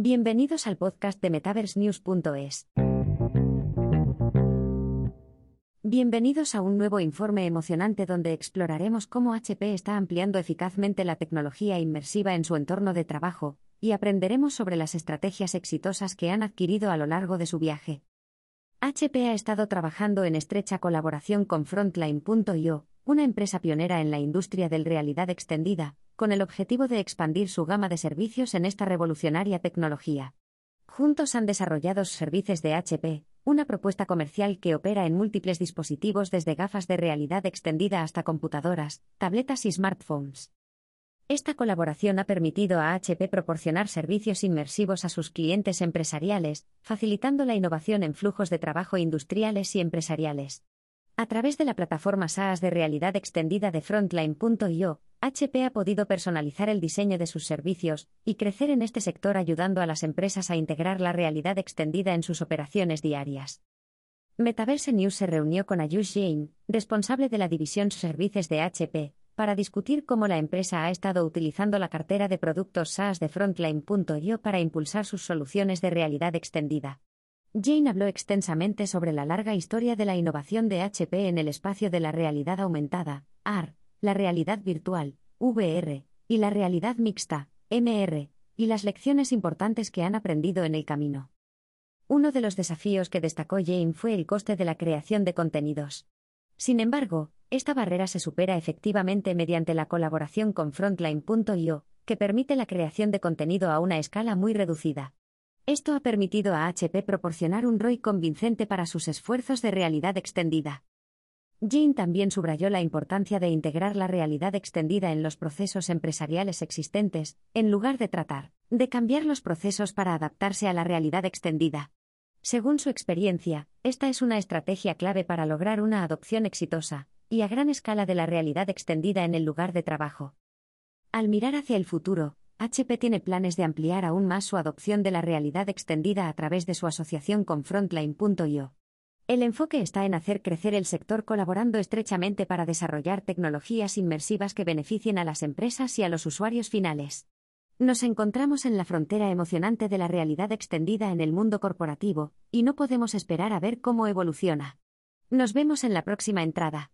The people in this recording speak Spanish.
Bienvenidos al podcast de MetaverseNews.es. Bienvenidos a un nuevo informe emocionante donde exploraremos cómo HP está ampliando eficazmente la tecnología inmersiva en su entorno de trabajo, y aprenderemos sobre las estrategias exitosas que han adquirido a lo largo de su viaje. HP ha estado trabajando en estrecha colaboración con Frontline.io, una empresa pionera en la industria del realidad extendida, con el objetivo de expandir su gama de servicios en esta revolucionaria tecnología. Juntos han desarrollado servicios de HP, una propuesta comercial que opera en múltiples dispositivos desde gafas de realidad extendida hasta computadoras, tabletas y smartphones. Esta colaboración ha permitido a HP proporcionar servicios inmersivos a sus clientes empresariales, facilitando la innovación en flujos de trabajo industriales y empresariales. A través de la plataforma SaaS de realidad extendida de Frontline.io, HP ha podido personalizar el diseño de sus servicios y crecer en este sector ayudando a las empresas a integrar la realidad extendida en sus operaciones diarias. Metaverse News se reunió con Ayush Jain, responsable de la división Services de HP, para discutir cómo la empresa ha estado utilizando la cartera de productos SaaS de Frontline.io para impulsar sus soluciones de realidad extendida. Jane habló extensamente sobre la larga historia de la innovación de HP en el espacio de la realidad aumentada, AR, la realidad virtual, VR, y la realidad mixta, MR, y las lecciones importantes que han aprendido en el camino. Uno de los desafíos que destacó Jane fue el coste de la creación de contenidos. Sin embargo, esta barrera se supera efectivamente mediante la colaboración con Frontline.io, que permite la creación de contenido a una escala muy reducida. Esto ha permitido a HP proporcionar un ROI convincente para sus esfuerzos de realidad extendida. Jane también subrayó la importancia de integrar la realidad extendida en los procesos empresariales existentes, en lugar de tratar de cambiar los procesos para adaptarse a la realidad extendida. Según su experiencia, esta es una estrategia clave para lograr una adopción exitosa y a gran escala de la realidad extendida en el lugar de trabajo. Al mirar hacia el futuro, HP tiene planes de ampliar aún más su adopción de la realidad extendida a través de su asociación con Frontline.io. El enfoque está en hacer crecer el sector colaborando estrechamente para desarrollar tecnologías inmersivas que beneficien a las empresas y a los usuarios finales. Nos encontramos en la frontera emocionante de la realidad extendida en el mundo corporativo, y no podemos esperar a ver cómo evoluciona. Nos vemos en la próxima entrada.